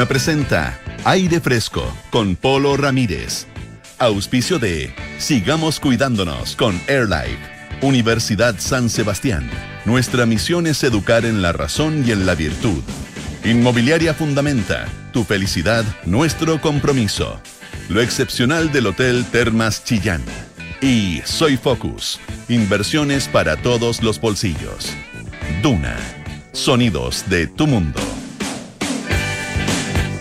Duna presenta Aire Fresco con Polo Ramírez. Auspicio de Sigamos Cuidándonos con AirLife. Universidad San Sebastián. Nuestra misión es educar en la razón y en la virtud. Inmobiliaria Fundamenta. Tu felicidad, nuestro compromiso. Lo excepcional del Hotel Termas Chillán. Y Soy Focus. Inversiones para todos los bolsillos. Duna. Sonidos de tu mundo.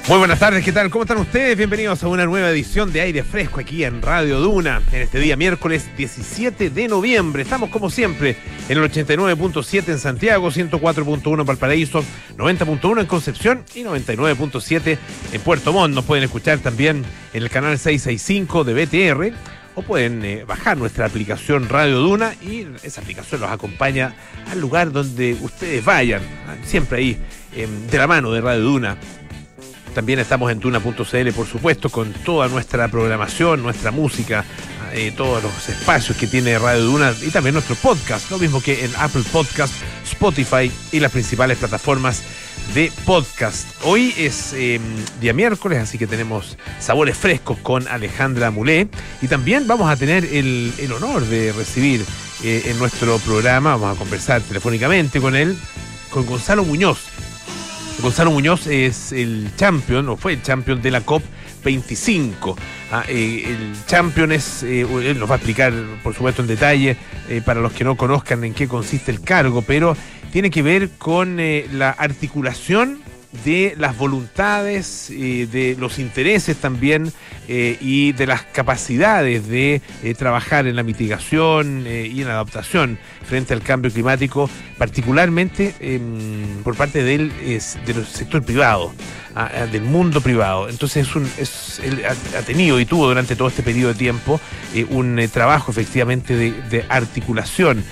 Muy buenas tardes, ¿qué tal? ¿Cómo están ustedes? Bienvenidos a una nueva edición de Aire Fresco aquí en Radio Duna, en este día miércoles 17 de noviembre. Estamos como siempre en el 89.7 en Santiago, 104.1 en Valparaíso, 90.1 en Concepción y 99.7 en Puerto Montt. Nos pueden escuchar también en el canal 665 de BTR o pueden eh, bajar nuestra aplicación Radio Duna y esa aplicación los acompaña al lugar donde ustedes vayan, siempre ahí em, de la mano de Radio Duna también estamos en tuna.cl, por supuesto, con toda nuestra programación, nuestra música, eh, todos los espacios que tiene Radio Duna y también nuestro podcast, lo mismo que en Apple Podcast, Spotify y las principales plataformas de podcast. Hoy es em, día miércoles, así que tenemos sabores frescos con Alejandra Mulé y también vamos a tener el, honor de recibir eh, en nuestro programa, vamos a conversar telefónicamente con él, con Gonzalo Muñoz Gonzalo Muñoz es el champion, o fue el champion de la COP 25. Ah, eh, el champion es, eh, él nos va a explicar, por supuesto, en detalle, eh, para los que no conozcan en qué consiste el cargo, pero tiene que ver con la articulación de las voluntades, de los intereses también eh, y de las capacidades de eh, trabajar en la mitigación eh, y en la adaptación frente al cambio climático, particularmente em, por parte del, sector privado, del mundo privado. Entonces él ha, tenido y tuvo durante todo este periodo de tiempo un trabajo efectivamente de articulación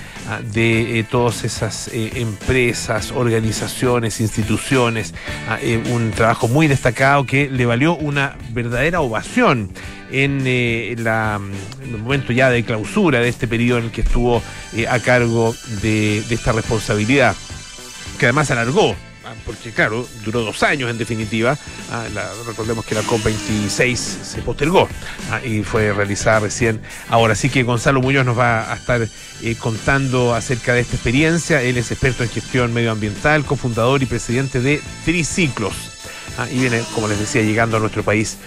de eh, todas esas eh, empresas, organizaciones, instituciones, eh, un trabajo muy destacado que le valió una verdadera ovación en, la, el momento ya de clausura de este periodo en el que estuvo a cargo de, de esta responsabilidad, que además alargó porque claro, duró dos años en definitiva. Ah, recordemos que la COP26 se postergó ah, y fue realizada recién ahora. Así que Gonzalo Muñoz nos va a estar eh, contando acerca de esta experiencia. Él es experto en gestión medioambiental, cofundador y presidente de Triciclos. Ah, y viene, como les decía, llegando a nuestro país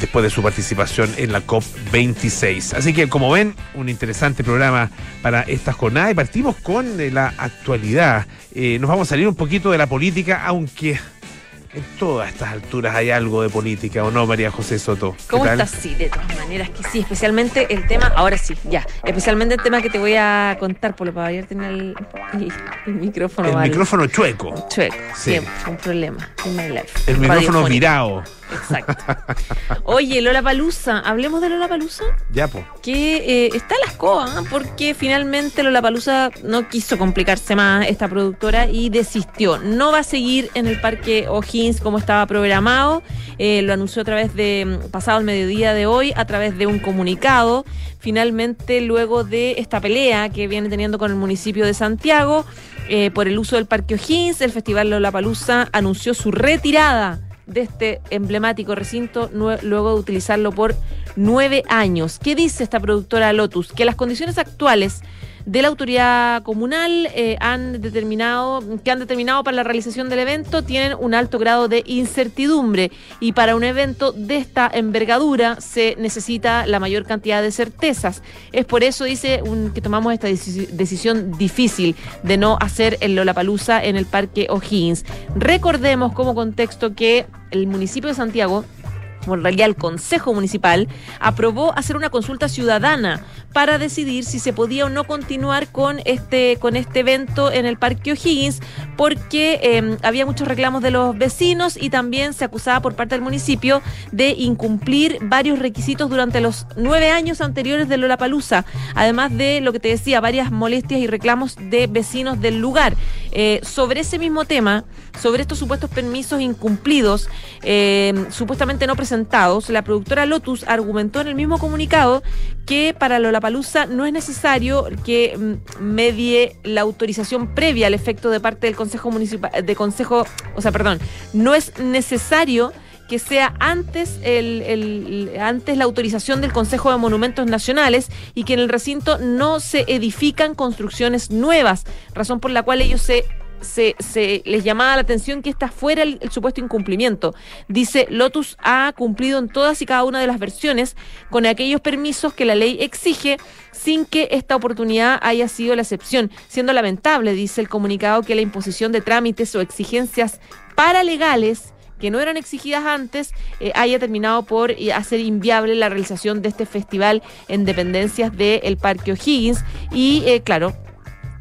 después de su participación en la COP26. Así que, como ven, un interesante programa para esta jornada y partimos con eh, la actualidad. Eh, nos vamos a salir un poquito de la política, aunque en todas estas alturas hay algo de política, ¿o no, María José Soto? ¿Cómo estás? Sí, de todas maneras que sí, especialmente el tema, ahora sí, ya, especialmente el tema que te voy a contar, por lo para ayer tener el, micrófono. El micrófono chueco. Chueco, siempre, un problema. El micrófono virado. Exacto. Oye, Lola Palusa, hablemos de Lola Palusa. Ya, pues. Que eh, está en las coas, porque finalmente Lola Palusa no quiso complicarse más esta productora y desistió. No va a seguir en el Parque O'Higgins como estaba programado. Eh, lo anunció a través de, mm, pasado el mediodía de hoy, a través de un comunicado. Finalmente, luego de esta pelea que viene teniendo con el municipio de Santiago eh, por el uso del Parque O'Higgins, el Festival Lola Palusa anunció su retirada de este emblemático recinto luego de utilizarlo por nueve años. ¿Qué dice esta productora Lotus? Que las condiciones actuales de la autoridad comunal eh, han determinado, que han determinado para la realización del evento tienen un alto grado de incertidumbre y para un evento de esta envergadura se necesita la mayor cantidad de certezas. Es por eso, dice, que tomamos esta decisión difícil de no hacer el Lollapalooza en el Parque O'Higgins. Recordemos como contexto que el municipio de Santiago o en realidad el Consejo Municipal, aprobó hacer una consulta ciudadana para decidir si se podía o no continuar con este, con este evento en el Parque O'Higgins, porque em, había muchos reclamos de los vecinos y también se acusaba por parte del municipio de incumplir varios requisitos durante los nueve años anteriores de Lollapalooza, además de lo que te decía, varias molestias y reclamos de vecinos del lugar. Eh, sobre ese mismo tema, sobre estos supuestos permisos incumplidos, em, supuestamente no presentados la productora Lotus argumentó en el mismo comunicado que para Lollapalooza no es necesario que mm, medie la autorización previa al efecto de parte del Consejo Municipal, de Consejo, o sea, perdón, no es necesario que sea antes, el, antes la autorización del Consejo de Monumentos Nacionales y que en el recinto no se edifican construcciones nuevas, razón por la cual ellos se se, les llamaba la atención que está fuera el, supuesto incumplimiento. Dice, Lotus ha cumplido en todas y cada una de las versiones con aquellos permisos que la ley exige sin que esta oportunidad haya sido la excepción, siendo lamentable, dice el comunicado, que la imposición de trámites o exigencias paralegales que no eran exigidas antes, eh, haya terminado por eh, hacer inviable la realización de este festival en dependencias del Parque O'Higgins. Y eh, claro,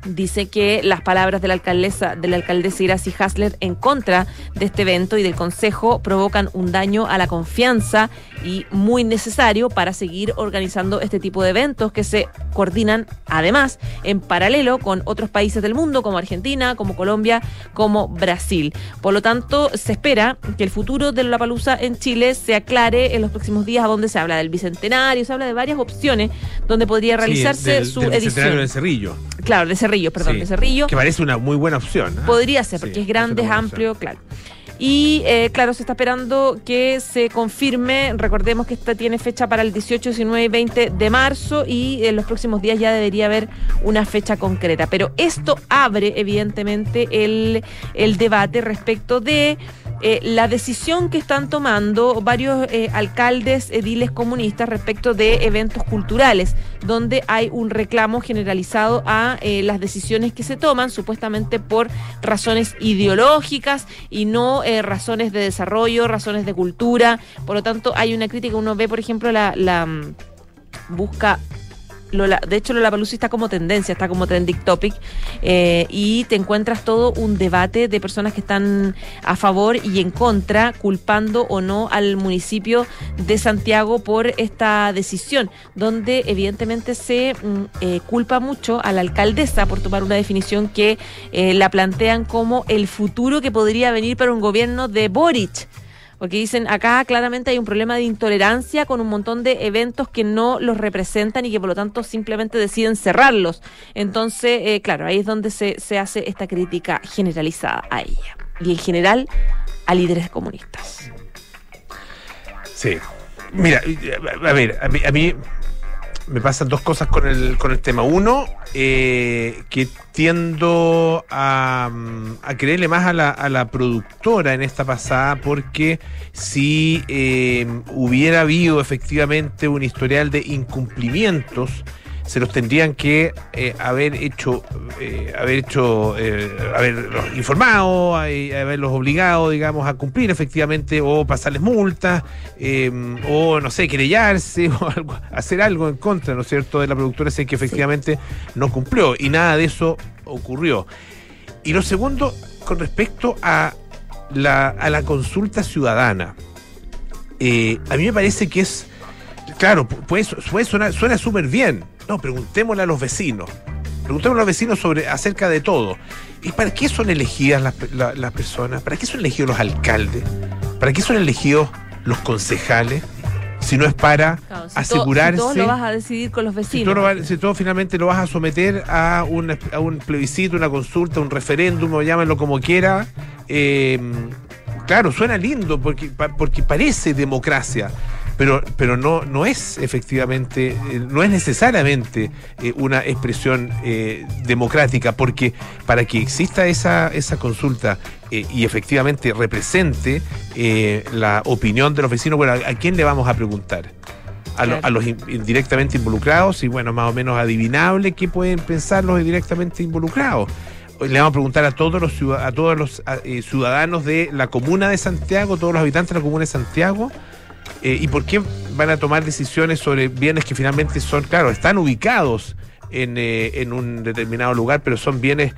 dice que las palabras de la alcaldesa, de la alcaldesa Iracy Hasler en contra de este evento y del consejo provocan un daño a la confianza y muy necesario para seguir organizando este tipo de eventos que se coordinan además en paralelo con otros países del mundo como Argentina, como Colombia, como Brasil. Por lo tanto, se espera que el futuro de la palusa en Chile se aclare en los próximos días, a donde se habla del bicentenario, se habla de varias opciones donde podría realizarse su del edición. de Cerrillo. Claro, de Cerrillo, perdón, de Cerrillo. Que parece una muy buena opción. ¿eh? Podría ser, porque es grande, es amplio, claro. Y eh, claro, se está esperando que se confirme. Recordemos que esta tiene fecha para el 18, 19 y 20 de marzo y en los próximos días ya debería haber una fecha concreta. Pero esto abre, evidentemente, el, el debate respecto de eh, la decisión que están tomando varios eh, alcaldes, ediles comunistas respecto de eventos culturales, donde hay un reclamo generalizado a las decisiones que se toman, supuestamente por razones ideológicas y no razones de desarrollo, razones de cultura. Por lo tanto, hay una crítica. Uno ve, por ejemplo, la, mm, busca de hecho, Lola Palusi está como tendencia, está como trending topic, eh, y te encuentras todo un debate de personas que están a favor y en contra, culpando o no al municipio de Santiago por esta decisión, donde evidentemente se mm, eh, culpa mucho a la alcaldesa por tomar una definición que eh, la plantean como el futuro que podría venir para un gobierno de Boric porque dicen acá claramente hay un problema de intolerancia con un montón de eventos que no los representan y que por lo tanto simplemente deciden cerrarlos. Entonces, eh, claro, ahí es donde se, se hace esta crítica generalizada a ella y en general a líderes comunistas. Sí. Mira, a ver, a mí, a mí me pasan dos cosas con el, con el tema. Uno, eh, que tiendo a, mm, creerle más a la, a la productora en esta pasada, porque si eh, hubiera habido efectivamente un historial de incumplimientos, se los tendrían que eh, haber hecho, eh, haber hecho, eh, haberlos informado, haberlos obligado, digamos, a cumplir efectivamente o pasarles multas, o no sé, querellarse o algo, hacer algo en contra, ¿no es cierto?, de la productora si que efectivamente no cumplió y nada de eso ocurrió. Y lo segundo, con respecto a la, a la consulta ciudadana, a mí me parece que es Claro, pues, pues suena súper bien. No, preguntémosle a los vecinos. Preguntémosle a los vecinos sobre, acerca de todo. ¿Y para qué son elegidas las, personas? ¿Para qué son elegidos los alcaldes? ¿Para qué son elegidos los concejales? Si no es para asegurarse. Todo, si todo lo vas a decidir con los vecinos. Si todo, finalmente lo vas a someter a un, a un plebiscito, una consulta, un referéndum, o llámenlo como quiera. Eh, claro, suena lindo porque, porque parece democracia pero, pero no, no es efectivamente, eh, no es necesariamente eh, una expresión eh, democrática, porque para que exista esa, esa consulta y efectivamente represente la opinión de los vecinos, bueno, ¿a, quién le vamos a preguntar? A, a, los indirectamente involucrados y bueno, más o menos adivinable qué pueden pensar los indirectamente involucrados. Le vamos a preguntar a todos los, a todos los ciudadanos de la comuna de Santiago, todos los habitantes de la comuna de Santiago, eh, ¿Y por qué van a tomar decisiones sobre bienes que finalmente son, claro, están ubicados en, eh, en un determinado lugar, pero son bienes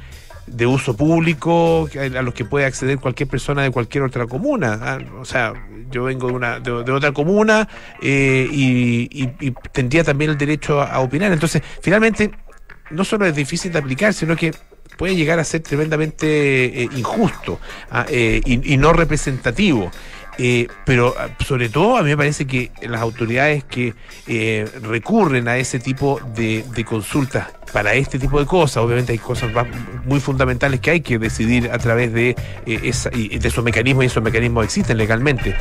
de uso público a los que puede acceder cualquier persona de cualquier otra comuna. ¿ah? O sea, yo vengo de, una, de, otra comuna eh, y, tendría también el derecho a, opinar. Entonces, finalmente, no solo es difícil de aplicar, sino que puede llegar a ser tremendamente injusto ¿ah? y, y, no representativo. Eh, pero ah, sobre todo a mí me parece que las autoridades que eh, recurren a ese tipo de, consultas para este tipo de cosas, obviamente hay cosas muy fundamentales que hay que decidir a través de, eh, esa, de esos mecanismos y esos mecanismos existen legalmente.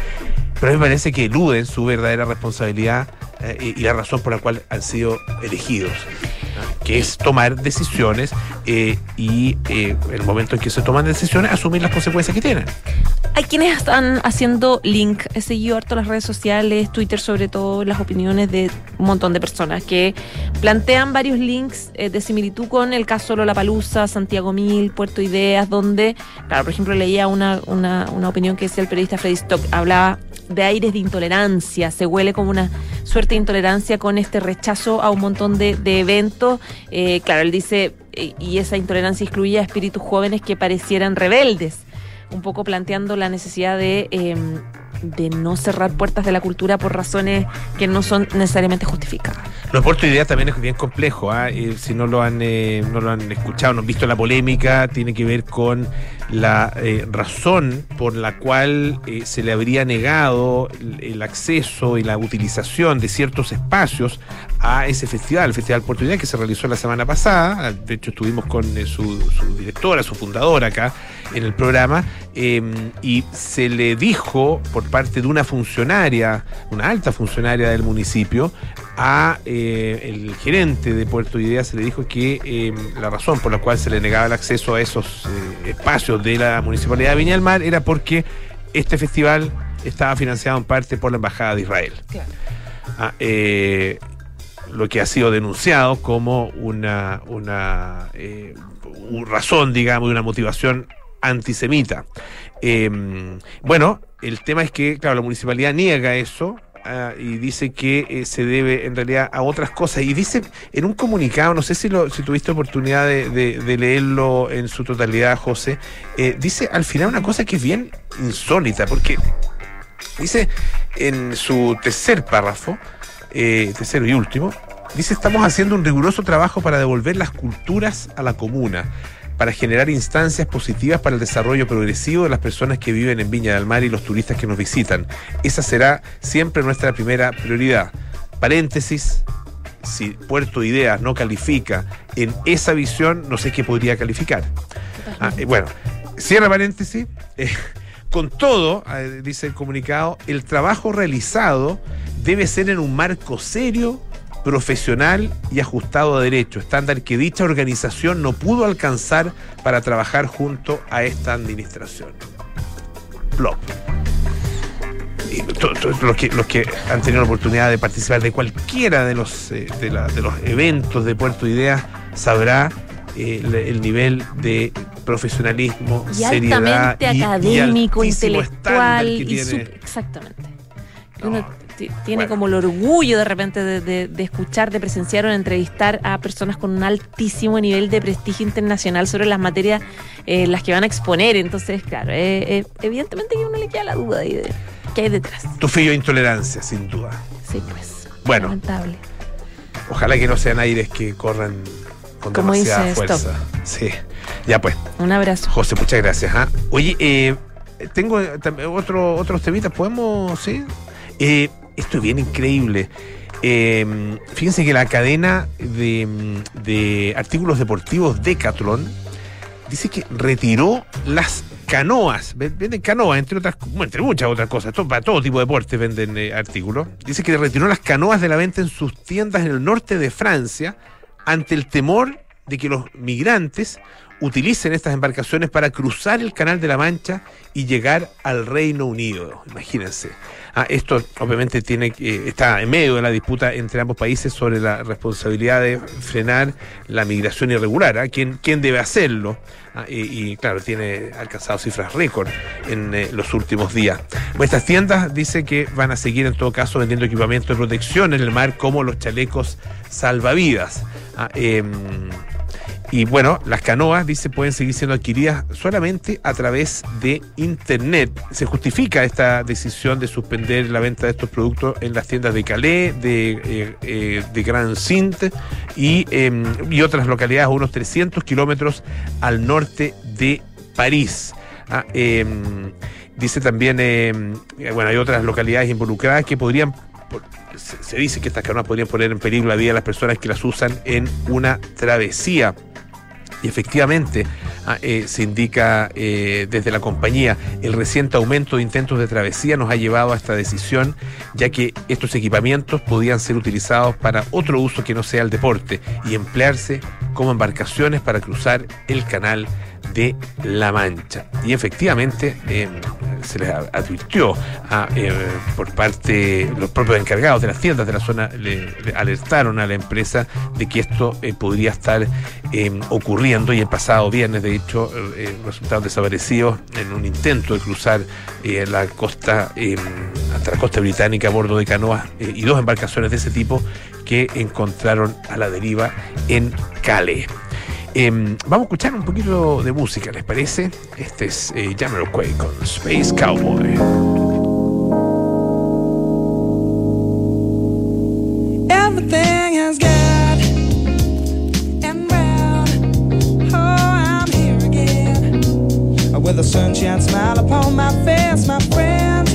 Pero a mí me parece que eluden su verdadera responsabilidad y la razón por la cual han sido elegidos que es tomar decisiones eh, y eh, el momento en que se toman decisiones, asumir las consecuencias que tienen. Hay quienes están haciendo link, he seguido harto las redes sociales, Twitter sobre todo, las opiniones de un montón de personas que plantean varios links eh, de similitud con el caso Lola Palusa, Santiago Mil, Puerto Ideas, donde, claro, por ejemplo, leía una, una, una opinión que decía el periodista Freddy Stock, hablaba de aires de intolerancia, se huele como una suerte de intolerancia con este rechazo a un montón de, eventos. Eh, claro, él dice, eh, y esa intolerancia excluía a espíritus jóvenes que parecieran rebeldes, un poco planteando la necesidad de... Em, de no cerrar puertas de la cultura por razones que no son necesariamente justificadas. Lo Puerto Idea también es bien complejo, ¿ah? si no lo han eh, no lo han escuchado, no han visto la polémica, tiene que ver con la eh, razón por la cual eh, se le habría negado el, acceso y la utilización de ciertos espacios a ese festival, el Festival Oportunidad que se realizó la semana pasada. De hecho, estuvimos con eh, su, directora, su fundadora acá en el programa, em, y se le dijo por parte de una funcionaria, una alta funcionaria del municipio, a el gerente de Puerto Idea se le dijo que em, la razón por la cual se le negaba el acceso a esos espacios de la Municipalidad de Viña del Mar era porque este festival estaba financiado en parte por la Embajada de Israel. Ah, eh, lo que ha sido denunciado como una, una, eh, razón, digamos, una motivación antisemita. Em, bueno, el tema es que, claro, la municipalidad niega eso, Ah, y dice que eh, se debe en realidad a otras cosas. Y dice en un comunicado, no sé si, lo, tuviste oportunidad de, leerlo en su totalidad, José, eh, dice al final una cosa que es bien insólita, porque dice en su tercer párrafo, eh, tercero y último, dice estamos haciendo un riguroso trabajo para devolver las culturas a la comuna para generar instancias positivas para el desarrollo progresivo de las personas que viven en Viña del Mar y los turistas que nos visitan. Esa será siempre nuestra primera prioridad. Paréntesis, si Puerto Ideas no califica en esa visión, no sé qué podría calificar. Ah, eh, bueno, cierra paréntesis. Eh, con todo, eh, dice el comunicado, el trabajo realizado debe ser en un marco serio, profesional y ajustado a derecho, estándar que dicha organización no pudo alcanzar para trabajar junto a esta administración. Plop. los, que, los que han tenido la oportunidad de participar de cualquiera de los, eh, de, los eventos de Puerto Ideas sabrá eh, el, nivel de profesionalismo, y seriedad académico, intelectual y exactamente tiene como el orgullo de repente de, escuchar, de presenciar o de entrevistar a personas con un altísimo nivel de prestigio internacional sobre las materias eh, las que van a exponer. Entonces, claro, eh, eh, evidentemente que uno le queda la duda de qué hay detrás. Tu fillo de intolerancia, sin duda. Sí, pues. Bueno. Lamentable. Ojalá que no sean aires que corran con Como demasiada fuerza. Sí. Ya pues. Un abrazo. José, muchas gracias. ¿ah? Oye, tengo otro, otros temitas. ¿Podemos, sí? Eh, esto es bien increíble. Em, fíjense que la cadena de, artículos deportivos Decathlon dice que retiró las canoas, venden canoas, entre otras, entre muchas otras cosas, para todo tipo de deportes venden eh, artículos. Dice que retiró las canoas de la venta en sus tiendas en el norte de Francia ante el temor de que los migrantes utilicen estas embarcaciones para cruzar el Canal de la Mancha y llegar al Reino Unido. Imagínense. Ah, esto obviamente tiene está en medio de la disputa entre ambos países sobre la responsabilidad de frenar la migración irregular. ¿ah? ¿Quién, ¿Quién, debe hacerlo? Ah, y, claro, tiene alcanzado cifras récord en eh, los últimos días. Estas tiendas dicen que van a seguir en todo caso vendiendo equipamiento de protección en el mar como los chalecos salvavidas. Em, y bueno, las canoas, dice, pueden seguir siendo adquiridas solamente a través de Internet. Se justifica esta decisión de suspender la venta de estos productos en las tiendas de Calais, de, eh, eh, de Grand Sint y, em, y otras localidades a unos 300 kilómetros al norte de París. Ah, em, Dice también, eh, bueno, hay otras localidades involucradas que podrían, se dice que estas canoas podrían poner en peligro la vida de las personas que las usan en una travesía. Y efectivamente ah, eh, se indica eh, desde la compañía, el reciente aumento de intentos de travesía nos ha llevado a esta decisión, ya que estos equipamientos podían ser utilizados para otro uso que no sea el deporte y emplearse como embarcaciones para cruzar el canal de La Mancha. Y efectivamente eh, se les advirtió eh, por parte los propios encargados de las tiendas de la zona, le, alertaron a la empresa de que esto eh, podría estar ocurriendo y el pasado viernes, de hecho, resultaron desaparecidos en un intento de cruzar la costa, hasta la costa británica a bordo de canoas y dos embarcaciones de ese tipo que encontraron a la deriva en Calais. Em, vamos a escuchar un poquito de música, ¿les parece? Este es eh, Jamiroquai con Space Cowboy. Everything is good and round. Oh, I'm here again. With a sunshine smile upon my face, my friend.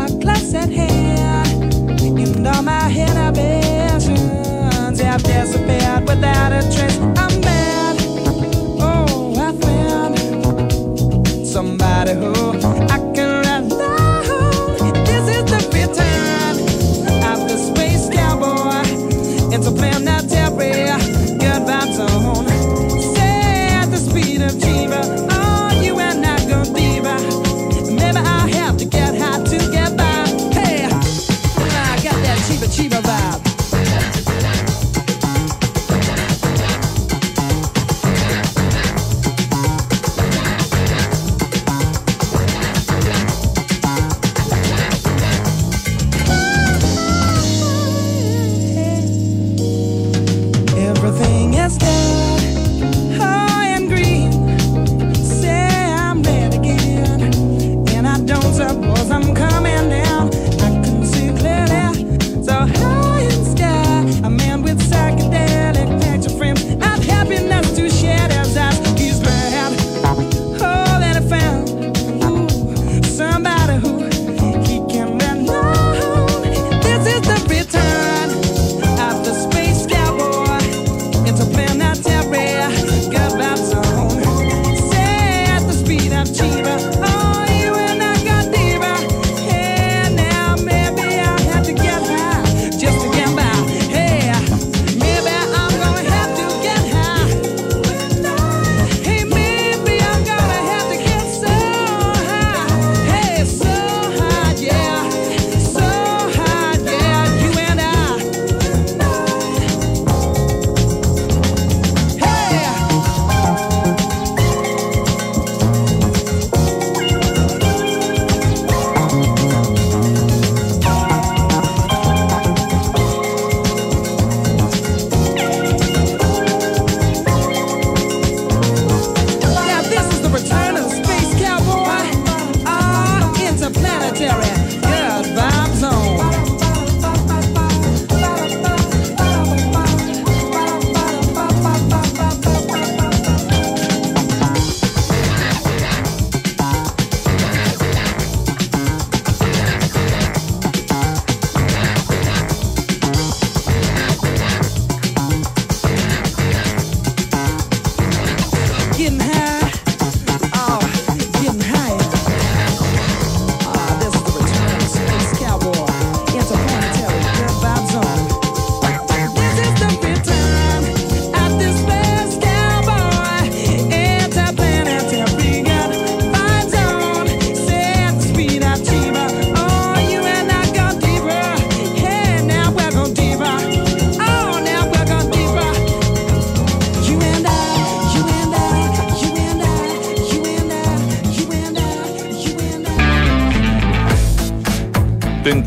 A glass at hand. And all my inhibitions have disappeared without a trace. I'm Idaho.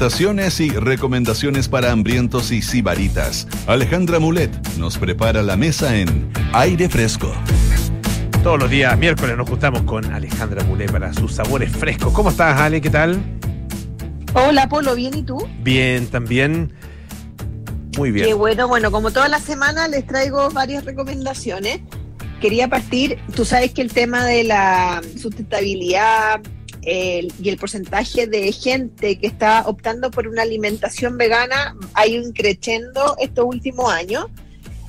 Tentaciones y recomendaciones para hambrientos y sibaritas. Alejandra Mulet nos prepara la mesa en Aire Fresco. Todos los días, miércoles, nos juntamos con Alejandra Mulet para sus sabores frescos. ¿Cómo estás, Ale? ¿Qué tal? Hola, Polo, ¿bien y tú? Bien, también. Muy bien. Qué bueno, bueno, como toda la semana les traigo varias recomendaciones. Quería partir, tú sabes que el tema de la sustentabilidad el- y el porcentaje de gente que está optando por una alimentación vegana ha ido creciendo estos últimos años.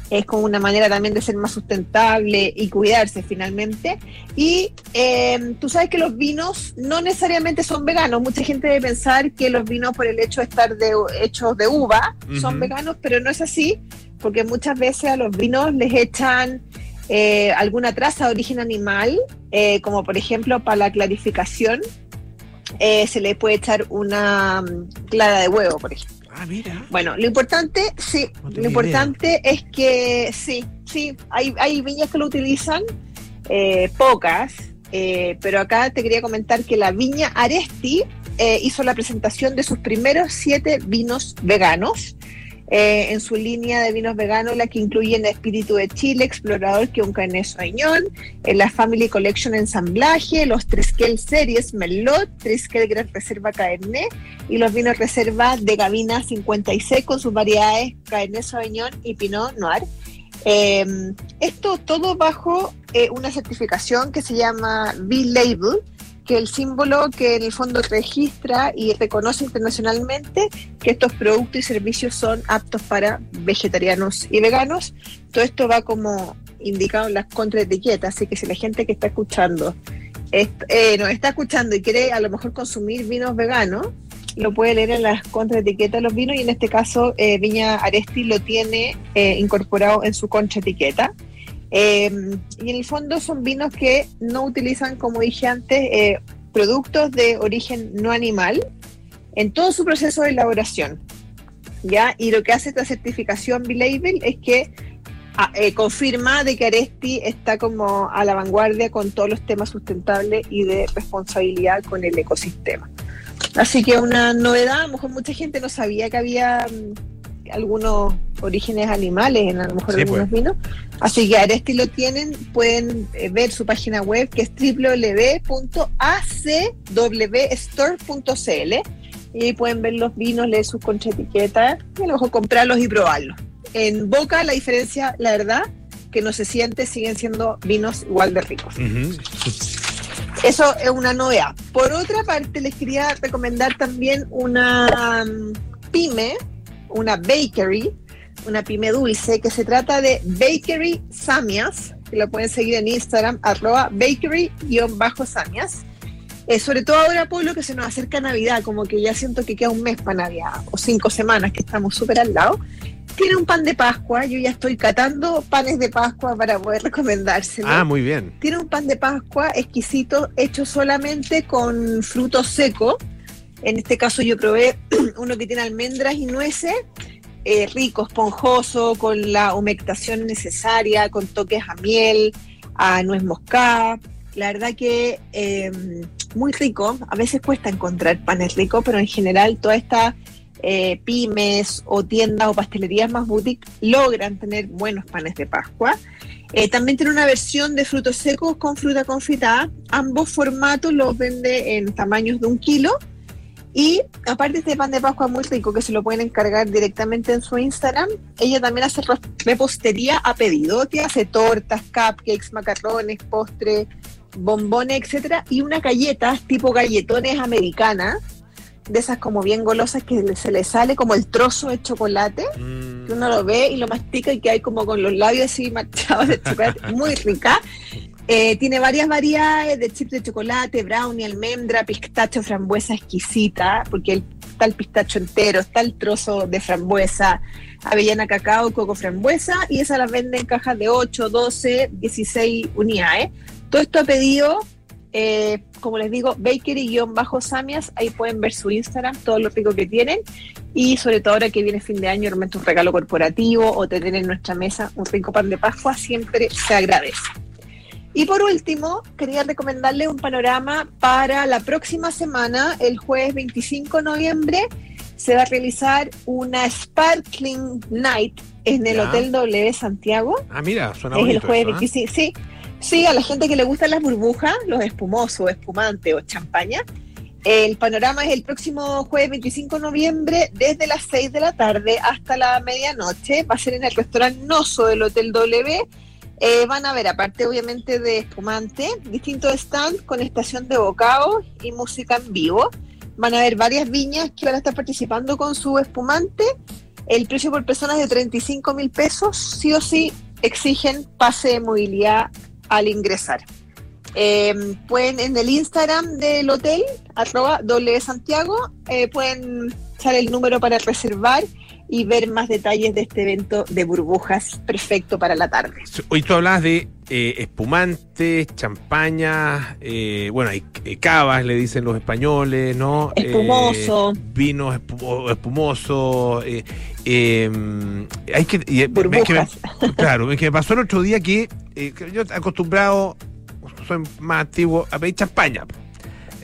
Es como una manera también de ser más sustentable y cuidarse finalmente. Y eh, tú sabes que los vinos no necesariamente son veganos. Mucha gente debe pensar que los vinos por el hecho de estar de, hechos de uva son veganos, pero no es así, porque muchas veces a los vinos les echan eh, alguna traza de origen animal, eh, como por ejemplo para la clarificación, eh, se le puede echar una mm, clara de huevo, por ejemplo. Ah, mira. Bueno, lo importante, sí, No lo importante es que sí, sí, hay, hay viñas que lo utilizan, eh, pocas, pero acá te quería comentar que la viña Aresti hizo la presentación de sus primeros siete vinos veganos. Eh, en su línea de vinos veganos, la que incluyen Espíritu de Chile, Explorador, que un Sauvignon, en la Family Collection Ensamblaje, los Triskel Series Merlot, Triskel Gran Reserva Cabernet, y los vinos reserva de Gavina 56 con sus variedades Cabernet Sauvignon y Pinot Noir. Eh, esto todo bajo eh, una certificación que se llama V-Label, que el símbolo que en el fondo registra y reconoce internacionalmente que estos productos y servicios son aptos para vegetarianos y veganos. Todo esto va como indicado en las contraetiquetas, así que si la gente que está escuchando est- eh, nos está escuchando y quiere a lo mejor consumir vinos veganos, lo puede leer en las contraetiquetas de los vinos y en este caso eh, Viña Aresti lo tiene eh, incorporado en su contraetiqueta. Eh, y en el fondo son vinos que no utilizan, como dije antes, eh, productos de origen no animal en todo su proceso de elaboración. ¿ya? Y lo que hace esta certificación B-Label es que ah, eh, confirma de que Aresti está como a la vanguardia con todos los temas sustentables y de responsabilidad con el ecosistema. Así que una novedad, a lo mejor mucha gente no sabía que había mm, algunos orígenes animales en a lo mejor Sí, algunos pues. vinos. Así que Aresti lo tienen, pueden eh, ver su página web que es www.acwstore.cl y ahí pueden ver los vinos, leer sus contraetiquetas y a lo mejor comprarlos y probarlos. En boca la diferencia, la verdad, que no se siente, siguen siendo vinos igual de ricos. Eso es una novedad. Por otra parte, les quería recomendar también una mm, pyme, una bakery, una pyme dulce, que se trata de Bakery Samias, que lo pueden seguir en Instagram, arroba bakery-samias. Eh, sobre todo ahora, Pablo, que se nos acerca Navidad, como que ya siento que queda un mes para Navidad, o cinco semanas que estamos súper al lado. Tiene un pan de Pascua, yo ya estoy catando panes de Pascua para poder recomendárselo. Ah, muy bien. Tiene un pan de Pascua exquisito hecho solamente con frutos secos. En este caso yo probé uno que tiene almendras y nueces, eh, rico, esponjoso, con la humectación necesaria, con toques a miel, a nuez moscada. La verdad que eh, muy rico. A veces cuesta encontrar panes ricos, pero en general toda esta eh, pymes o tiendas o pastelerías más boutique logran tener buenos panes de Pascua. Eh, también tiene una versión de frutos secos con fruta confitada. Ambos formatos los vende en tamaños de un kilo. Y aparte este pan de Pascua muy rico que se lo pueden encargar directamente en su Instagram, ella también hace repostería a pedido, que hace tortas, cupcakes, macarrones, postres, bombones, etcétera, y unas galletas tipo galletones americanas, de esas como bien golosas que se le sale como el trozo de chocolate Mm. que uno lo ve y lo mastica y que hay como con los labios así manchados de chocolate, muy rica. Eh, tiene varias variedades de chips de chocolate, brownie, almendra, pistacho, frambuesa exquisita, porque está el pistacho entero, está el trozo de frambuesa, avellana, cacao, coco, frambuesa, y esa las venden en cajas de 8, 12, 16 unidades. Todo esto a pedido, eh, como les digo, bakery-samias, ahí pueden ver su Instagram, todo lo rico que tienen, y sobre todo ahora que viene fin de año, realmente un regalo corporativo o tener en nuestra mesa un rico pan de Pascua, siempre se agradece. Y por último, quería recomendarle un panorama para la próxima semana, el jueves 25 de noviembre, se va a realizar una Sparkling Night en el Ya. Hotel W Santiago. Ah, mira, suena Es el bonito. jueves eso, ¿eh? 25. Sí, sí, a la gente que le gustan las burbujas, los espumosos, espumante o champaña. El panorama es el próximo jueves 25 de noviembre, desde las 6 de la tarde hasta la medianoche. Va a ser en el restaurante Noso del Hotel W. Eh, van a ver, aparte obviamente de espumante, distintos stands con estación de bocado y música en vivo. Van a haber varias viñas que van a estar participando con su espumante. El precio por persona es de 35 mil pesos. Sí o sí exigen pase de movilidad al ingresar. Eh, pueden en el Instagram del hotel, arroba doble Santiago, eh, pueden echar el número para reservar y ver más detalles de este evento de burbujas perfecto para la tarde. Hoy tú hablabas de eh, espumantes, champaña, eh, bueno, hay eh, cavas, le dicen los españoles, ¿no? Espumoso. Eh, vinos espu espumosos. Eh, em, hay que, me- claro, es que me pasó el otro día que que yo acostumbrado, soy más antiguo, a pedir champaña.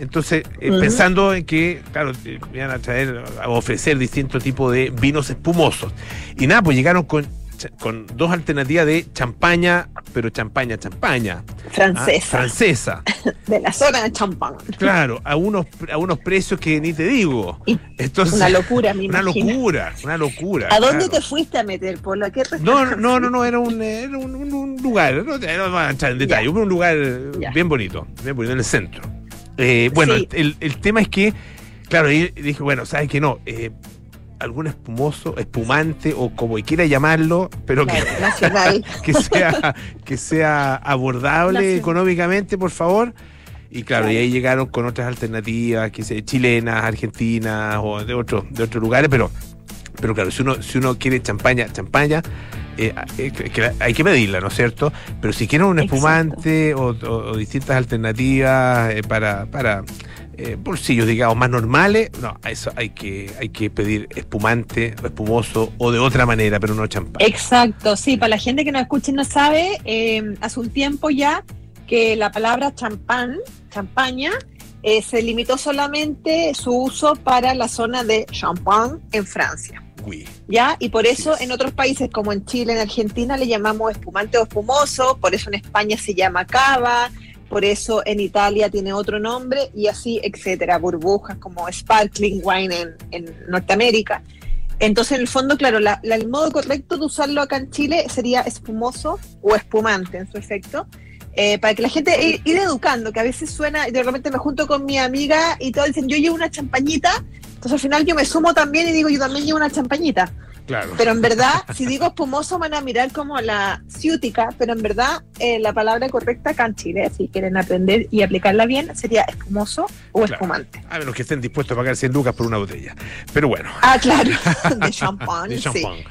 Entonces, eh, pensando en que, claro, eh, iban a traer, a ofrecer distintos tipos de vinos espumosos. Y nada, pues llegaron con, dos alternativas de champaña, pero champaña, champaña. ¿ah? Francesa, Francesa. de la zona de champán. Claro, a unos, a unos precios que ni te digo. Y Entonces, Una locura, me una imagino. locura, una locura. ¿A dónde claro. te fuiste a meter, Polo? ¿A qué No, no, no, no, era un, era un, un- un lugar, no, no vamos a entrar en detalle, un lugar bien bonito, bien bonito en el centro. Eh, bueno, Sí. el, el tema es que, claro, ahí dije, bueno, sabes que no, eh, algún espumoso, espumante o como quiera llamarlo, pero que, Claro, que sea que sea abordable Nacional. económicamente, por favor. Y claro, Claro. y ahí llegaron con otras alternativas, que sé, chilenas, argentinas o de otros de otros lugares, pero pero claro, si uno si uno quiere champaña, champaña eh, eh, hay que medirla, ¿no es cierto? Pero si quieren un espumante o, o- o distintas alternativas eh, para para eh, bolsillos, digamos, más normales, no, a eso hay que hay que pedir espumante, espumoso o de otra manera, pero no champaña. Exacto, sí, para la gente que nos escucha y no sabe, eh, hace un tiempo ya que la palabra champán, champaña, eh, se limitó solamente su uso para la zona de Champagne en Francia. ¿Ya? Y por eso en otros países como en Chile, en Argentina, le llamamos espumante o espumoso, por eso en España se llama cava, por eso en Italia tiene otro nombre y así, etcétera, burbujas como sparkling wine en, en Norteamérica. Entonces, en el fondo, claro, la- la- el modo correcto de usarlo acá en Chile sería espumoso o espumante en su efecto. eh, para que la gente ir, ir educando, que a veces suena, y de repente me junto con mi amiga y todos dicen, yo llevo una champañita, entonces al final yo me sumo también y digo, yo también llevo una champañita. Claro. Pero en verdad, si digo espumoso, van a mirar como la ciútica, pero en verdad eh, la palabra correcta acá en Chile, si quieren aprender y aplicarla bien, sería espumoso o Claro. espumante. A menos que estén dispuestos a pagar 100 lucas por una botella. Pero bueno. Ah, claro, de champán, de champán. sí.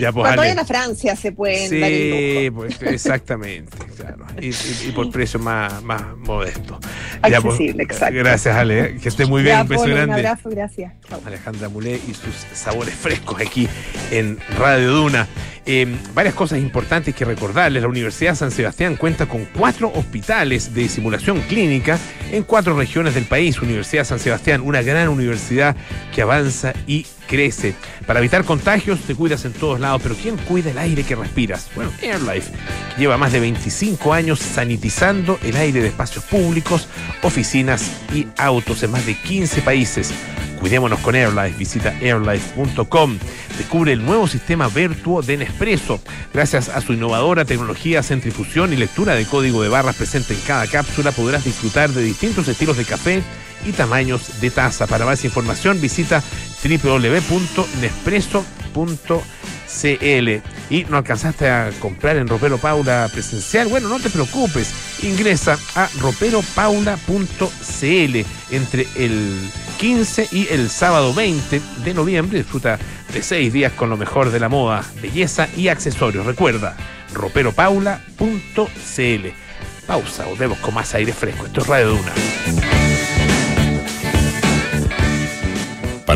Ya, pues, Cuando vayan a Francia se pueden dar el Sí, lujo. pues, exactamente. Claro. Y, y- y por precio más, más modesto. Accesible, exacto. Gracias, Ale. Que esté muy bien. Ya, Un beso Polo, un grande. abrazo, gracias. Chao. Alejandra Mulé y sus sabores frescos aquí en Radio Duna. Eh, varias cosas importantes que recordarles. La Universidad San Sebastián cuenta con cuatro hospitales de simulación clínica en cuatro regiones del país. Universidad San Sebastián, una gran universidad que avanza y crece. Para evitar contagios, te cuidas en todos lados, pero ¿quién cuida el aire que respiras? Bueno, AirLife, lleva más de 25 años sanitizando el aire de espacios públicos, oficinas y autos en más de 15 países. Cuidémonos con AirLife. Visita airlife.com. Descubre el nuevo sistema Vertuo de Nespresso. Gracias a su innovadora tecnología, centrifusión y lectura de código de barras presente en cada cápsula, podrás disfrutar de distintos estilos de café y tamaños de taza. Para más información, visita www.nespresso.cl. Y no alcanzaste a comprar en Ropero Paula presencial. Bueno, no te preocupes. Ingresa a roperopaula.cl entre el 15 y el sábado 20 de noviembre. Disfruta de seis días con lo mejor de la moda, belleza y accesorios. Recuerda, roperopaula.cl. Pausa, volvemos con más aire fresco. Esto es Radio Duna.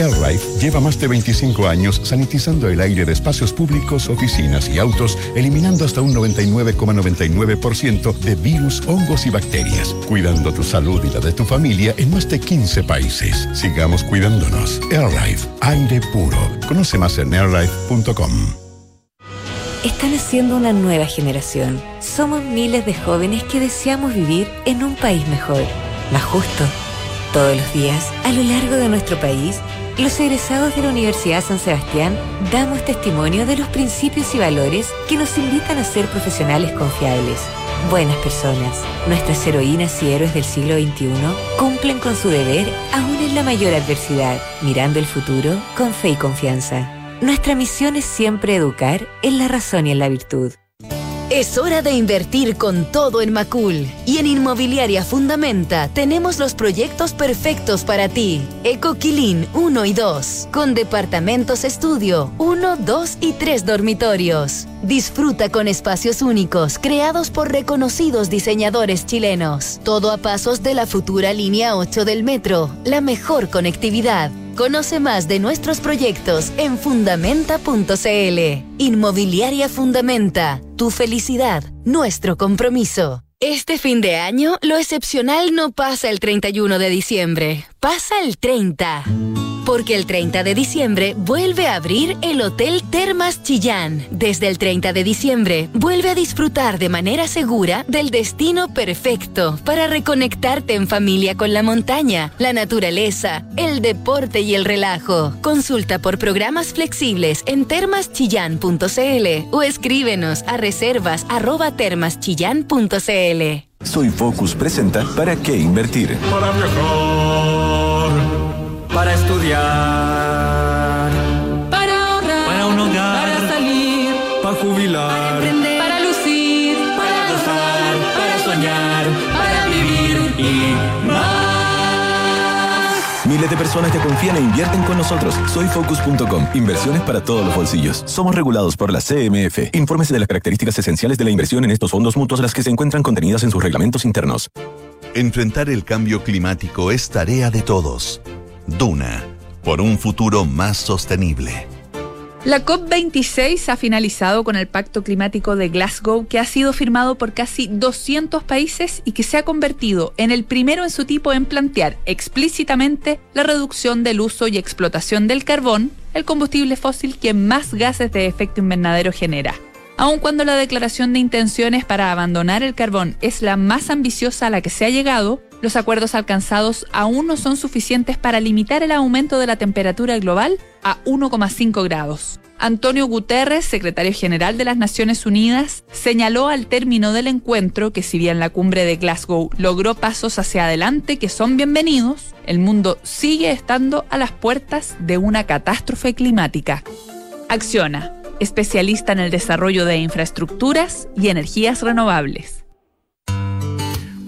AirLife lleva más de 25 años sanitizando el aire de espacios públicos, oficinas y autos, eliminando hasta un 99,99% de virus, hongos y bacterias, cuidando tu salud y la de tu familia en más de 15 países. Sigamos cuidándonos. AirLife, aire puro. Conoce más en airlife.com. está naciendo una nueva generación. Somos miles de jóvenes que deseamos vivir en un país mejor, más justo. Todos los días, a lo largo de nuestro país, los egresados de la Universidad San Sebastián damos testimonio de los principios y valores que nos invitan a ser profesionales confiables, buenas personas. Nuestras heroínas y héroes del siglo XXI cumplen con su deber aún en la mayor adversidad, mirando el futuro con fe y confianza. Nuestra misión es siempre educar en la razón y en la virtud. Es hora de invertir con todo en Macul. Y en Inmobiliaria Fundamenta tenemos los proyectos perfectos para ti. Ecoquilín 1 y 2, con departamentos estudio 1, 2 y 3 dormitorios. Disfruta con espacios únicos creados por reconocidos diseñadores chilenos. Todo a pasos de la futura línea 8 del metro, la mejor conectividad. Conoce más de nuestros proyectos en fundamenta.cl. Inmobiliaria Fundamenta. Tu felicidad, nuestro compromiso. Este fin de año, lo excepcional no pasa el 31 de diciembre, pasa el 30. Porque el 30 de diciembre vuelve a abrir el Hotel Termas Chillán. Desde el 30 de diciembre vuelve a disfrutar de manera segura del destino perfecto para reconectarte en familia con la montaña, la naturaleza, el deporte y el relajo. Consulta por programas flexibles en termaschillán.cl o escríbenos a reservas arroba termaschillán.cl. Soy Focus presenta ¿Para qué invertir? Para viajar, para estudiar, para ahorrar, para un hogar, para salir, para jubilar, para emprender, para lucir, para gozar, para soñar, para vivir y más. Miles de personas que confían e invierten con nosotros. Soy Focus.com. Inversiones para todos los bolsillos. Somos regulados por la CMF. Infórmese de las características esenciales de la inversión en estos fondos mutuos, las que se encuentran contenidas en sus reglamentos internos. Enfrentar el cambio climático es tarea de todos. Duna, por un futuro más sostenible. La COP26 ha finalizado con el Pacto Climático de Glasgow, que ha sido firmado por casi 200 países y que se ha convertido en el primero en su tipo en plantear explícitamente la reducción del uso y explotación del carbón, el combustible fósil que más gases de efecto invernadero genera. Aun cuando la declaración de intenciones para abandonar el carbón es la más ambiciosa a la que se ha llegado, los acuerdos alcanzados aún no son suficientes para limitar el aumento de la temperatura global a 1,5 grados. Antonio Guterres, secretario general de las Naciones Unidas, señaló al término del encuentro que si bien la cumbre de Glasgow logró pasos hacia adelante que son bienvenidos, el mundo sigue estando a las puertas de una catástrofe climática. Acciona, especialista en el desarrollo de infraestructuras y energías renovables.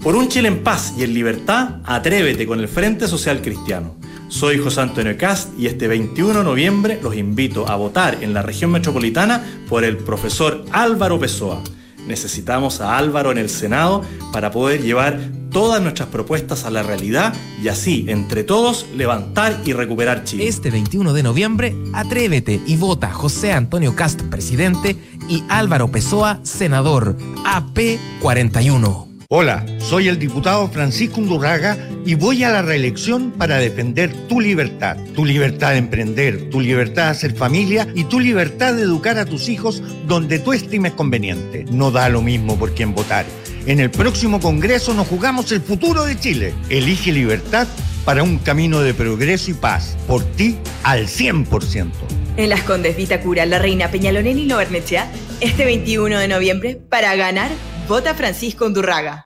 Por un Chile en paz y en libertad, atrévete con el Frente Social Cristiano. Soy José Antonio Cast y este 21 de noviembre los invito a votar en la región metropolitana por el profesor Álvaro Pessoa. Necesitamos a Álvaro en el Senado para poder llevar todas nuestras propuestas a la realidad y así, entre todos, levantar y recuperar Chile. Este 21 de noviembre, atrévete y vota José Antonio Cast, presidente, y Álvaro Pessoa, senador, AP41. Hola, soy el diputado Francisco Undurraga y voy a la reelección para defender tu libertad, tu libertad de emprender, tu libertad de hacer familia y tu libertad de educar a tus hijos donde tú estimes conveniente. No da lo mismo por quién votar. En el próximo Congreso nos jugamos el futuro de Chile. Elige libertad para un camino de progreso y paz. Por ti al 100%. En las Condes Vitacura, La Reina Peñalonén y Novarnechea, este 21 de noviembre, para ganar Vota Francisco Undurraga.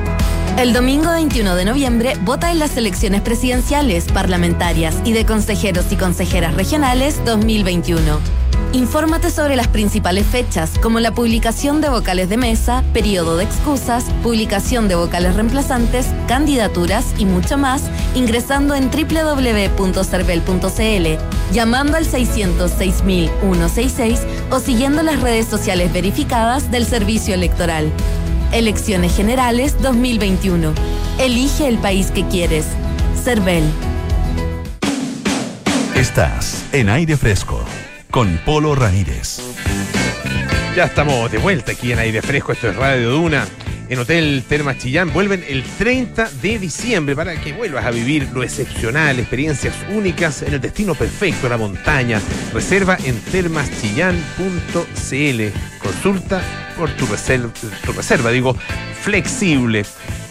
El domingo 21 de noviembre vota en las elecciones presidenciales, parlamentarias y de consejeros y consejeras regionales 2021. Infórmate sobre las principales fechas, como la publicación de vocales de mesa, periodo de excusas, publicación de vocales reemplazantes, candidaturas y mucho más, ingresando en www.cervel.cl, llamando al 606.166 o siguiendo las redes sociales verificadas del Servicio Electoral. Elecciones Generales 2021. Elige el país que quieres. Cervel. Estás en aire fresco con Polo Ramírez. Ya estamos de vuelta aquí en aire fresco. Esto es Radio Duna. En Hotel Termas Chillán vuelven el 30 de diciembre para que vuelvas a vivir lo excepcional, experiencias únicas en el destino perfecto, la montaña. Reserva en termaschillán.cl. Consulta por tu reserva, tu reserva, digo, flexible.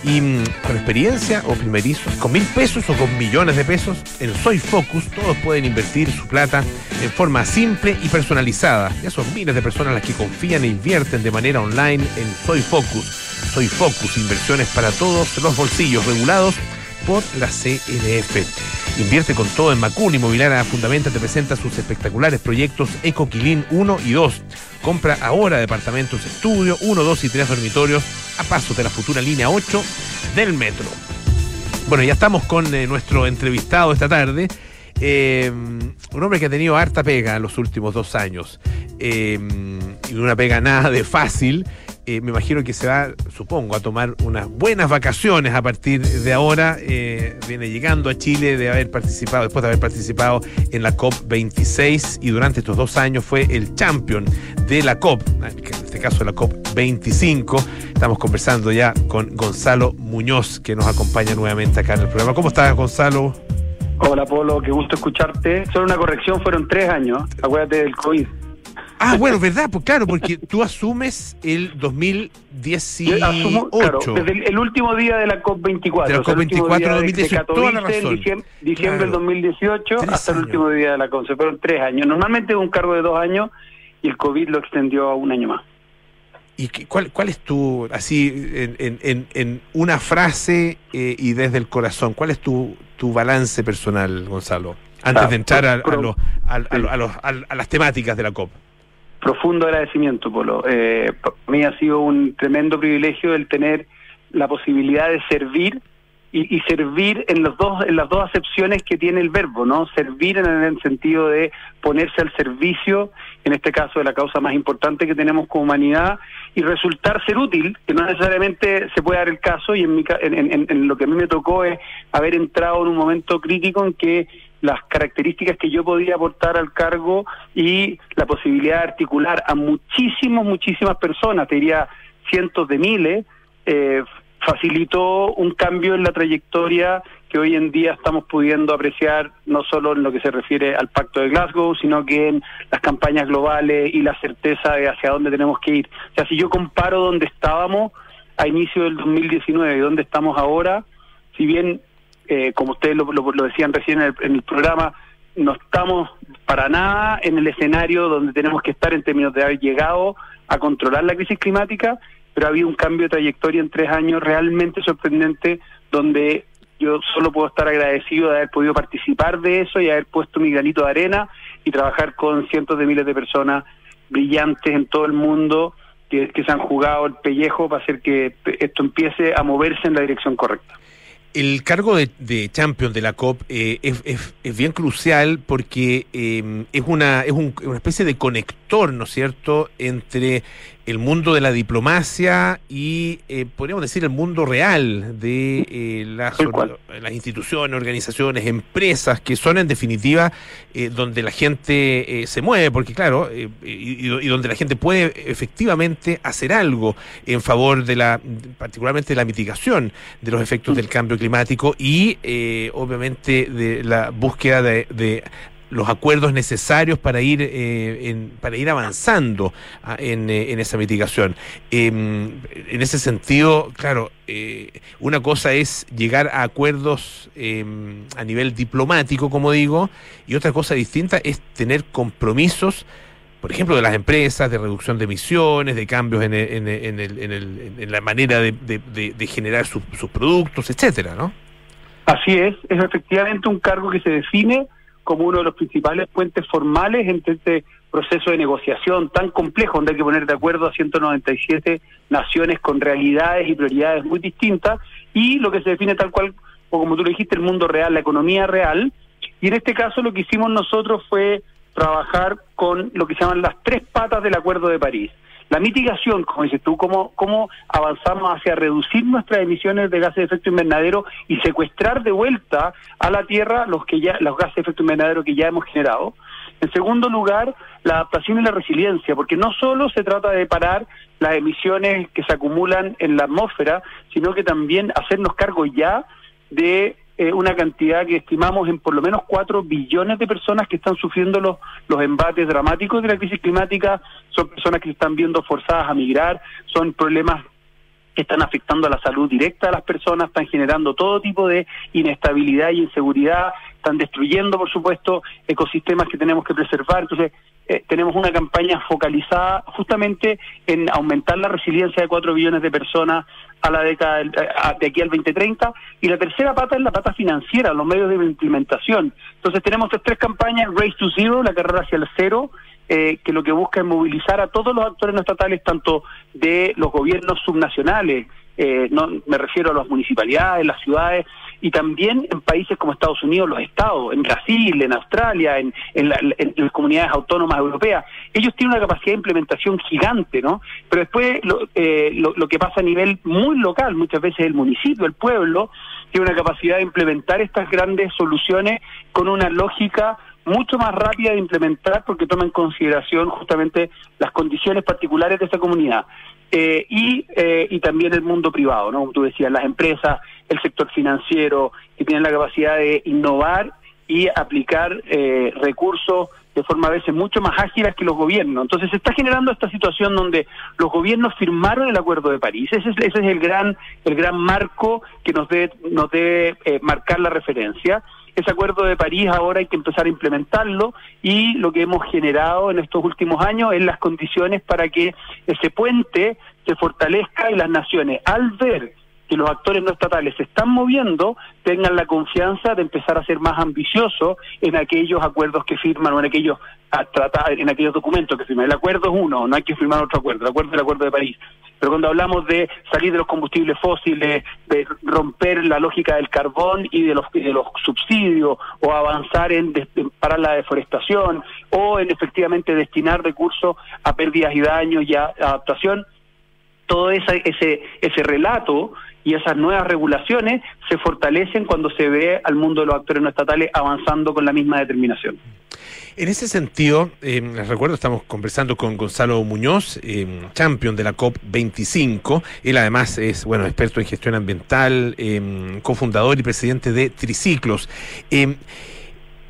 Y mm, con experiencia o primerizo, con mil pesos o con millones de pesos, en Soy Focus todos pueden invertir su plata en forma simple y personalizada. Ya son miles de personas las que confían e invierten de manera online en Soy Focus. Soy Focus, inversiones para todos los bolsillos regulados por la CNF. Invierte con todo en Macul. Inmobiliaria Fundamenta te presenta sus espectaculares proyectos EcoQuilín 1 y 2. Compra ahora departamentos estudio 1, 2 y 3 dormitorios a paso de la futura línea 8 del metro. Bueno, ya estamos con eh, nuestro entrevistado esta tarde. Eh, un hombre que ha tenido harta pega en los últimos dos años. Eh, y una pega nada de fácil. Eh, me imagino que se va, supongo, a tomar unas buenas vacaciones a partir de ahora. Eh, viene llegando a Chile de haber participado, después de haber participado en la COP26 y durante estos dos años fue el champion de la COP, en este caso la COP25. Estamos conversando ya con Gonzalo Muñoz, que nos acompaña nuevamente acá en el programa. ¿Cómo estás, Gonzalo? Hola, Polo, qué gusto escucharte. Solo una corrección, fueron tres años. Acuérdate del COVID. Ah, bueno, verdad, pues claro, porque tú asumes el 2018. Asumo, claro, desde el, el último día de la COP24. De la o sea, el último COP24 día de- 2018, de toda la razón. diciembre, diciembre Claro. del 2018 Tres hasta el años. último día de la COP. Se fueron tres años. Normalmente es un cargo de dos años y el COVID lo extendió a un año más. ¿Y qué- cuál, cuál es tu, así, en, en- en- en una frase eh, y desde el corazón, cuál es tu, tu balance personal, Gonzalo? Antes Ah, de entrar a, a pro- a lo- a los- al- a las temáticas de la COP. profundo agradecimiento, Polo. Eh, para mí ha sido un tremendo privilegio el tener la posibilidad de servir y, y servir en los dos en las dos acepciones que tiene el verbo, ¿no? Servir en el sentido de ponerse al servicio, en este caso de la causa más importante que tenemos como humanidad y resultar ser útil, que no necesariamente se puede dar el caso y en, mi, en, en- en lo que a mí me tocó es haber entrado en un momento crítico en que las características que yo podía aportar al cargo y la posibilidad de articular a muchísimos, muchísimas personas, te diría cientos de miles, eh, facilitó un cambio en la trayectoria que hoy en día estamos pudiendo apreciar no solo en lo que se refiere al Pacto de Glasgow, sino que en las campañas globales y la certeza de hacia dónde tenemos que ir. O sea, si yo comparo dónde estábamos a inicio del 2019 y dónde estamos ahora, si bien, eh, como ustedes lo, decían recién en el, en el programa, no estamos para nada en el escenario donde tenemos que estar en términos de haber llegado a controlar la crisis climática, pero ha habido un cambio de trayectoria en tres años realmente sorprendente, donde yo solo puedo estar agradecido de haber podido participar de eso y haber puesto mi granito de arena y trabajar con cientos de miles de personas brillantes en todo el mundo que se han jugado el pellejo para hacer que esto empiece a moverse en la dirección correcta. El cargo de, de champion de la COP eh, es, es- bien crucial porque eh, es, una, es un- una especie de conector, ¿no es cierto?, entre el mundo de la diplomacia y, eh, podríamos decir, el mundo real de eh, las, las instituciones, organizaciones, empresas, que son en definitiva eh, donde la gente se mueve, porque claro, y, donde la gente puede efectivamente hacer algo en favor de la, particularmente de la mitigación de los efectos del cambio climático y eh, obviamente de la búsqueda de, de los acuerdos necesarios para ir eh, en, para ir avanzando ah, en, eh, en esa mitigación. Em, en ese sentido, claro, eh, una cosa es llegar a acuerdos em, a nivel diplomático, como digo, y otra cosa distinta es tener compromisos por ejemplo, de las empresas, de reducción de emisiones, de cambios en, el- en, el- en el- en la manera de, de- de- de generar sus- sus productos, etcétera, ¿no? Así es, es efectivamente un cargo que se define como uno de los principales puentes formales entre este proceso de negociación tan complejo, donde hay que poner de acuerdo a 197 naciones con realidades y prioridades muy distintas, y lo que se define tal cual, o como tú lo dijiste, el mundo real, la economía real. Y en este caso lo que hicimos nosotros fue trabajar con lo que se llaman las tres patas del Acuerdo de París. La mitigación, como dices tú, cómo, cómo avanzamos hacia reducir nuestras emisiones de gases de efecto invernadero y secuestrar de vuelta a la Tierra los que ya los gases de efecto invernadero que ya hemos generado. En segundo lugar, la adaptación y la resiliencia, porque no solo se trata de parar las emisiones que se acumulan en la atmósfera, sino que también hacernos cargo ya de eh, una cantidad que estimamos en por lo menos 4 billones de personas que están sufriendo los, los embates dramáticos de la crisis climática, son personas que se están viendo forzadas a migrar, son problemas que están afectando a la salud directa de las personas, están generando todo tipo de inestabilidad y inseguridad, están destruyendo, por supuesto, ecosistemas que tenemos que preservar. Entonces, eh, tenemos una campaña focalizada justamente en aumentar la resiliencia de 4 billones de personas a la década del- a- de aquí al 2030 y la tercera pata es la pata financiera, los medios de implementación. Entonces tenemos estas tres campañas, Race to Zero, la carrera hacia el cero, eh, que lo que busca es movilizar a todos los actores no estatales, tanto de los gobiernos subnacionales, eh, no me refiero a las municipalidades, las ciudades, y también en países como Estados Unidos, los estados, en Brasil, en Australia, en, la- en las comunidades autónomas europeas. Ellos tienen una capacidad de implementación gigante, ¿no? Pero después lo, eh, lo que pasa a nivel muy local, muchas veces el municipio, el pueblo, tiene una capacidad de implementar estas grandes soluciones con una lógica mucho más rápida de implementar porque toma en consideración justamente las condiciones particulares de esa comunidad. Eh, y, eh, y también el mundo privado, ¿no? Como tú decías, las empresas, el sector financiero, que tienen la capacidad de innovar y aplicar eh, recursos de forma a veces mucho más ágiles que los gobiernos. Entonces se está generando esta situación donde los gobiernos firmaron el Acuerdo de París. Ese es, ese es el gran el gran marco que nos debe nos debe eh, marcar la referencia. Ese Acuerdo de París ahora hay que empezar a implementarlo y lo que hemos generado en estos últimos años es las condiciones para que ese puente se fortalezca y las naciones al ver que los actores no estatales se están moviendo, tengan la confianza de empezar a ser más ambiciosos en aquellos acuerdos que firman o en aquellos a en aquellos documentos que firman. El acuerdo es uno, no hay que firmar otro acuerdo, el acuerdo es el acuerdo de París. Pero cuando hablamos de salir de los combustibles fósiles, de romper la lógica del carbón y de los, de los subsidios, o avanzar en, en parar la deforestación, o en efectivamente destinar recursos a pérdidas y daños y a adaptación, todo esa- ese, ese relato y esas nuevas regulaciones se fortalecen cuando se ve al mundo de los actores no estatales avanzando con la misma determinación. En ese sentido, eh, les recuerdo, estamos conversando con Gonzalo Muñoz, eh, champion de la COP25. Él además es, bueno, experto en gestión ambiental, eh, cofundador y presidente de Triciclos.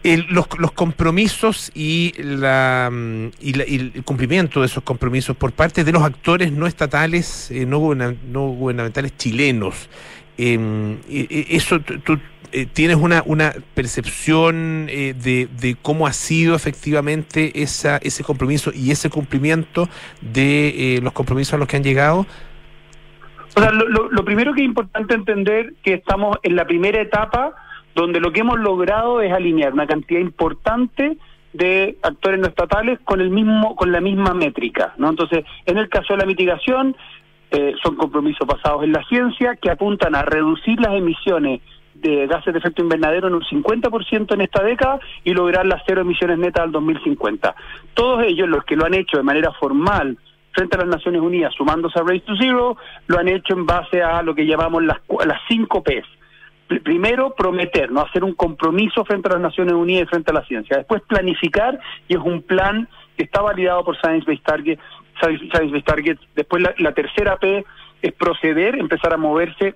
El- los, los compromisos y, la, mm, y, la- y el cumplimiento de esos compromisos por parte de los actores no estatales, eh, no, no gubernamentales chilenos. Eh, eso tú eh, tienes una, una percepción eh, de, de cómo ha sido efectivamente esa, ese compromiso y ese cumplimiento de eh, los compromisos a los que han llegado. O sea, lo, lo- lo primero que es importante entender que estamos en la primera etapa donde lo que hemos logrado es alinear una cantidad importante de actores no estatales con el mismo con la misma métrica, ¿no? Entonces, en el caso de la mitigación eh, son compromisos basados en la ciencia que apuntan a reducir las emisiones de gases de efecto invernadero en un 50% en esta década y lograr las cero emisiones netas al 2050. Todos ellos, los que lo han hecho de manera formal frente a las Naciones Unidas, sumándose a Race to Zero, lo han hecho en base a lo que llamamos las, las cinco Ps. Pr- Primero, prometer, no hacer un compromiso frente a las Naciones Unidas y frente a la ciencia. Después, planificar, y es un plan que está validado por Science Based Targets. Science Based Targets. Después, la, la tercera P es proceder, empezar a moverse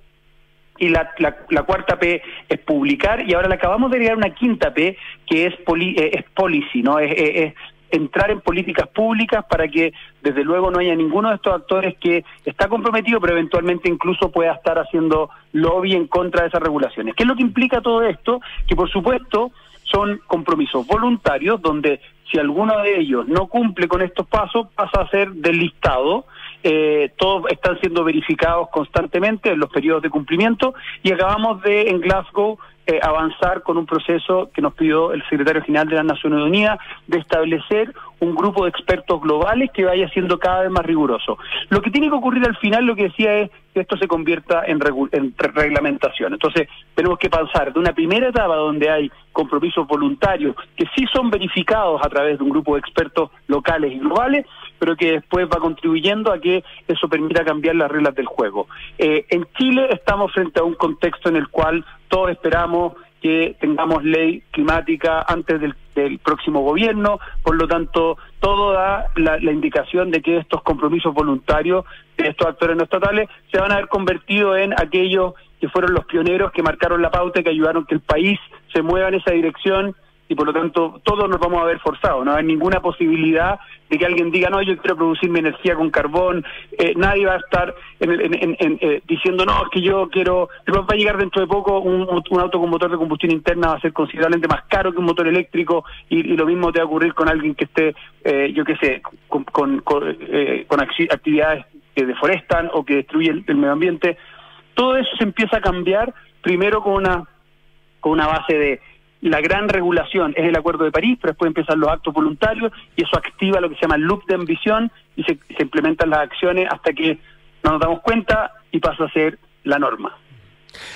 y la, la, la, cuarta P es publicar y ahora le acabamos de agregar una quinta P que es, poli, eh, es policy, ¿no? Es, es, es, entrar en políticas públicas para que desde luego no haya ninguno de estos actores que está comprometido pero eventualmente incluso pueda estar haciendo lobby en contra de esas regulaciones. ¿Qué es lo que implica todo esto? Que por supuesto son compromisos voluntarios donde si alguno de ellos no cumple con estos pasos pasa a ser delistado eh, todos están siendo verificados constantemente en los periodos de cumplimiento y acabamos de en Glasgow eh, avanzar con un proceso que nos pidió el secretario general de las Naciones Unidas de establecer un grupo de expertos globales que vaya siendo cada vez más riguroso. Lo que tiene que ocurrir al final, lo que decía es que esto se convierta en, en reglamentación. Entonces, tenemos que pasar de una primera etapa donde hay compromisos voluntarios que sí son verificados a través de un grupo de expertos locales y globales, pero que después va contribuyendo a que eso permita cambiar las reglas del juego. Eh, en Chile estamos frente a un contexto en el cual todos esperamos que tengamos ley climática antes del, próximo gobierno, por lo tanto, todo da la, indicación de que estos compromisos voluntarios de estos actores no estatales se van a haber convertido en aquellos que fueron los pioneros que marcaron la pauta que ayudaron que el país se mueva en esa dirección y por lo tanto todos nos vamos a ver forzados, no hay ninguna posibilidad de que alguien diga, no, yo quiero producir mi energía con carbón, eh, nadie va a estar en, en, en, en eh, diciendo, no, es que yo quiero, va a llegar dentro de poco un, auto con motor de combustión interna, va a ser considerablemente más caro que un motor eléctrico y, y lo mismo te va a ocurrir con alguien que esté, eh, yo qué sé, con, con, con, eh, con actividades que deforestan o que destruyen el medio ambiente. Todo eso se empieza a cambiar primero con una, con una base de la gran regulación es el Acuerdo de París, pero después empiezan los actos voluntarios y eso activa lo que se llama el loop de ambición y se, implementan las acciones hasta que no nos damos cuenta y pasa a ser la norma.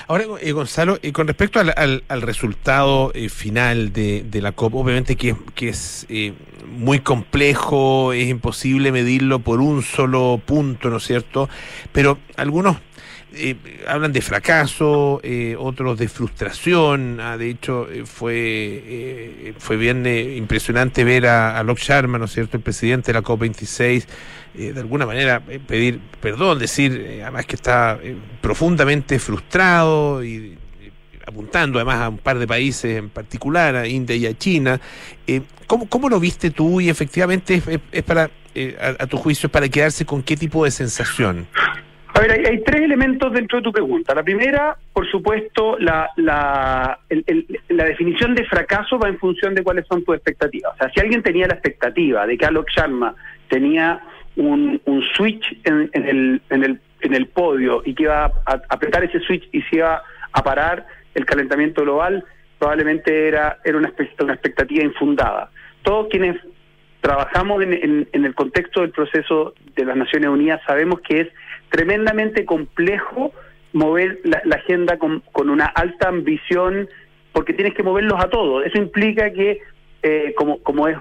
Ahora, eh, Gonzalo, eh, con respecto al resultado eh, final de, de, la COP, obviamente que, que es eh, muy complejo, es imposible medirlo por un solo punto, ¿no es cierto? Pero algunos eh, hablan de fracaso, eh, otros de frustración. Ah, de hecho, eh, fue eh, fue bien eh, impresionante ver a, a Sharma, ¿no cierto?, el presidente de la COP26, de alguna manera pedir perdón, decir además que está profundamente frustrado y apuntando además a un par de países en particular, a India y a China. ¿cómo, ¿Cómo lo viste tú? Y efectivamente es, es para, a, a tu juicio, es para quedarse con qué tipo de sensación. A ver, hay, hay, tres elementos dentro de tu pregunta. La primera, por supuesto, la, la, definición de fracaso va en función de cuáles son tus expectativas. O sea, si alguien tenía la expectativa de que Alok Sharma tenía un, un switch en, en, el, en, el, en el podio y que iba a, apretar ese switch y se iba a parar el calentamiento global, probablemente era, una, expectativa infundada. Todos quienes trabajamos en, en el contexto del proceso de las Naciones Unidas sabemos que es tremendamente complejo mover la, la agenda con, con, una alta ambición porque tienes que moverlos a todos. Eso implica que, eh, como, como es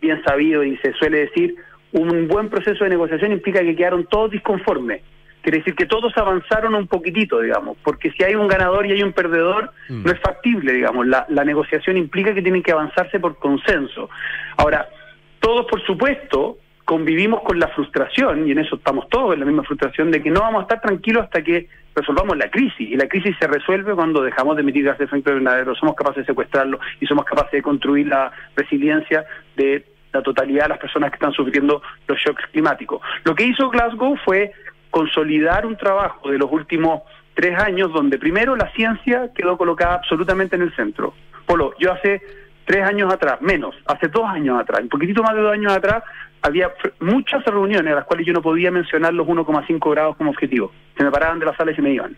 bien sabido y se suele decir, un buen proceso de negociación implica que quedaron todos disconformes. Quiere decir que todos avanzaron un poquitito, digamos, porque si hay un ganador y hay un perdedor, mm. no es factible, digamos. La, la negociación implica que tienen que avanzarse por consenso. Ahora, todos, por supuesto, convivimos con la frustración, y en eso estamos todos en la misma frustración, de que no vamos a estar tranquilos hasta que resolvamos la crisis. Y la crisis se resuelve cuando dejamos de emitir gases de efecto invernadero, somos capaces de secuestrarlo y somos capaces de construir la resiliencia de la totalidad de las personas que están sufriendo los shocks climáticos. Lo que hizo Glasgow fue consolidar un trabajo de los últimos tres años donde primero la ciencia quedó colocada absolutamente en el centro. Polo, yo hace tres años atrás, menos, hace dos años atrás, un poquitito más de dos años atrás, había muchas reuniones a las cuales yo no podía mencionar los 1,5 grados como objetivo. Se me paraban de la sala y se me iban.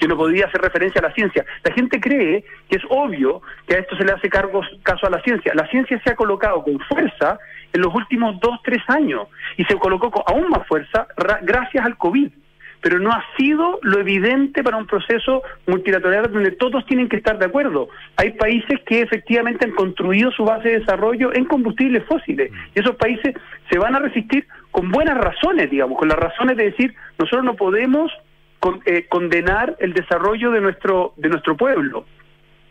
Yo no podía hacer referencia a la ciencia. La gente cree que es obvio que a esto se le hace cargo, caso a la ciencia. La ciencia se ha colocado con fuerza en los últimos dos, tres años y se colocó con aún más fuerza gracias al COVID pero no ha sido lo evidente para un proceso multilateral donde todos tienen que estar de acuerdo. Hay países que efectivamente han construido su base de desarrollo en combustibles fósiles y esos países se van a resistir con buenas razones, digamos, con las razones de decir nosotros no podemos con, eh, condenar el desarrollo de nuestro de nuestro pueblo.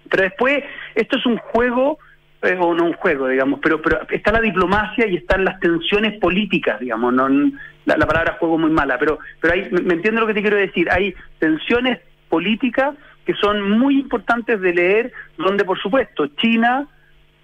Pero después esto es un juego o no un juego, digamos, pero pero está la diplomacia y están las tensiones políticas, digamos, no la, la palabra juego es muy mala, pero pero hay, me entiendo lo que te quiero decir, hay tensiones políticas que son muy importantes de leer, donde por supuesto China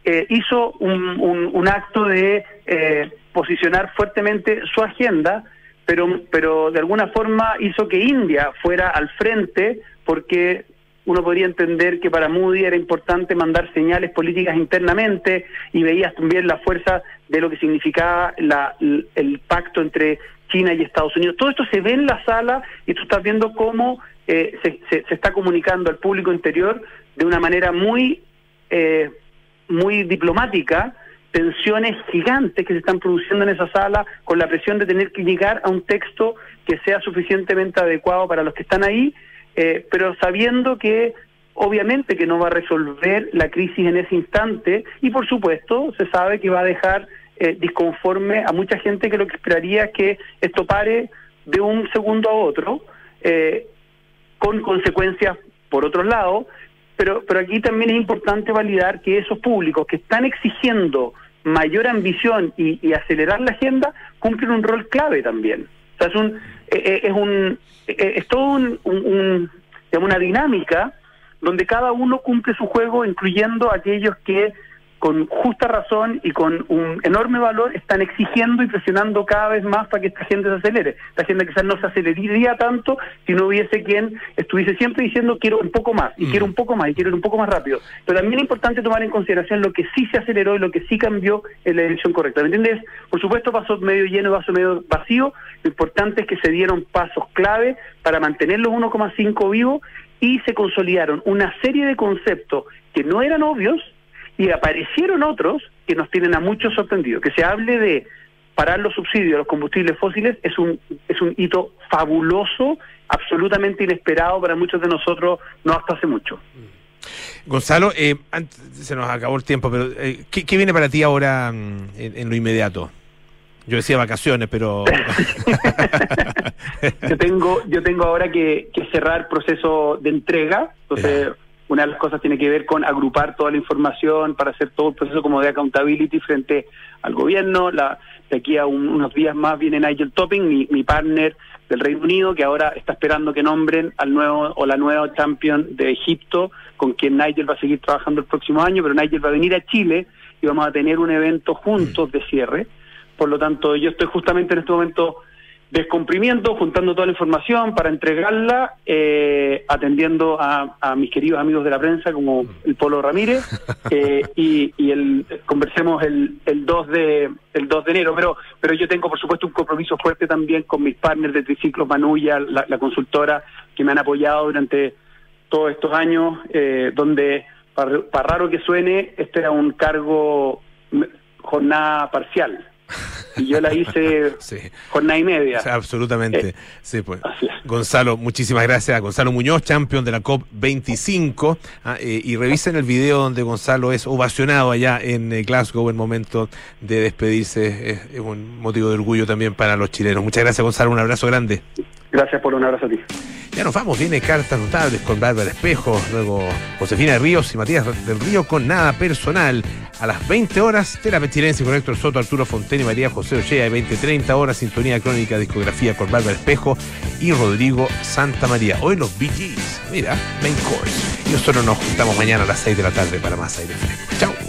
eh, hizo un, un- un acto de eh, posicionar fuertemente su agenda, pero, pero de alguna forma hizo que India fuera al frente porque uno podría entender que para Moody era importante mandar señales políticas internamente y veías también la fuerza de lo que significaba la- el, pacto entre China y Estados Unidos. Todo esto se ve en la sala y tú estás viendo cómo eh, se, se- se está comunicando al público interior de una manera muy, eh, muy diplomática tensiones gigantes que se están produciendo en esa sala con la presión de tener que llegar a un texto que sea suficientemente adecuado para los que están ahí, eh, pero sabiendo que obviamente que no va a resolver la crisis en ese instante y por supuesto se sabe que va a dejar eh, disconforme a mucha gente que lo que esperaría es que esto pare de un segundo a otro eh, con consecuencias por otro lado, pero, pero aquí también es importante validar que esos públicos que están exigiendo mayor ambición y, y acelerar la agenda cumplen un rol clave también. O sea, es un es un eh, es todo un, un- un- una dinámica donde cada uno cumple su juego, incluyendo aquellos que con justa razón y con un enorme valor están exigiendo y presionando cada vez más para que esta gente se acelere. Esta agenda quizás no se aceleraría tanto si no hubiese quien estuviese siempre diciendo quiero un poco más, y quiero un poco más, y quiero ir un poco más rápido. Pero también es importante tomar en consideración lo que sí se aceleró y lo que sí cambió en la dirección correcta. ¿Me entiendes? Por supuesto, vaso medio lleno vaso medio vacío. Lo importante es que se dieron pasos clave para mantener los 1,5 vivos y se consolidaron una serie de conceptos que no eran obvios y aparecieron otros que nos tienen a muchos sorprendidos. Que se hable de parar los subsidios a los combustibles fósiles es un, es un hito fabuloso, absolutamente inesperado para muchos de nosotros, no hasta hace mucho. Gonzalo, eh, antes- se nos acabó el tiempo, pero eh, ¿qué, qué viene para ti ahora mm, en, en lo inmediato? Yo decía vacaciones, pero... yo tengo yo tengo ahora que, que cerrar proceso de entrega entonces una de las cosas tiene que ver con agrupar toda la información para hacer todo el proceso como de accountability frente al gobierno. La de aquí a un- unos días más viene Nigel Topping mi, mi partner del Reino Unido que ahora está esperando que nombren al nuevo o la nueva champion de Egipto con quien Nigel va a seguir trabajando el próximo año. Pero Nigel va a venir a Chile y vamos a tener un evento juntos de cierre. Por lo tanto yo estoy justamente en este momento descomprimiendo, juntando toda la información para entregarla, eh, atendiendo a, a mis queridos amigos de la prensa como el Polo Ramírez eh, y, y el conversemos el, el 2 de el 2 de enero, pero pero yo tengo por supuesto un compromiso fuerte también con mis partners de Triciclos Manulla, la, la consultora que me han apoyado durante todos estos años, eh, donde para, para raro que suene, este era un cargo jornada parcial y yo la hice jornada y media. O sea, absolutamente. sí, pues. Gonzalo, muchísimas gracias. Gonzalo Muñoz, campeón de la COP25. ah, eh, y revisen el video donde Gonzalo es ovacionado allá en eh, Glasgow en momento de despedirse. Es, es un motivo de orgullo también para los chilenos. Muchas gracias, Gonzalo. Un abrazo grande. Gracias por un abrazo a ti. Ya nos vamos, viene cartas notables con Bárbara Espejo, luego Josefina Ríos y Matías del Río con nada personal. A las 20 horas, Terapia Chilense con Héctor Soto, Arturo Fonten y María José Ochea, 20-30 horas, Sintonía Crónica Discografía con Bárbara Espejo y Rodrigo Santa María. Hoy los Gees, mira, main course. Y nosotros nos juntamos mañana a las 6 de la tarde para más aire fresco. Chao.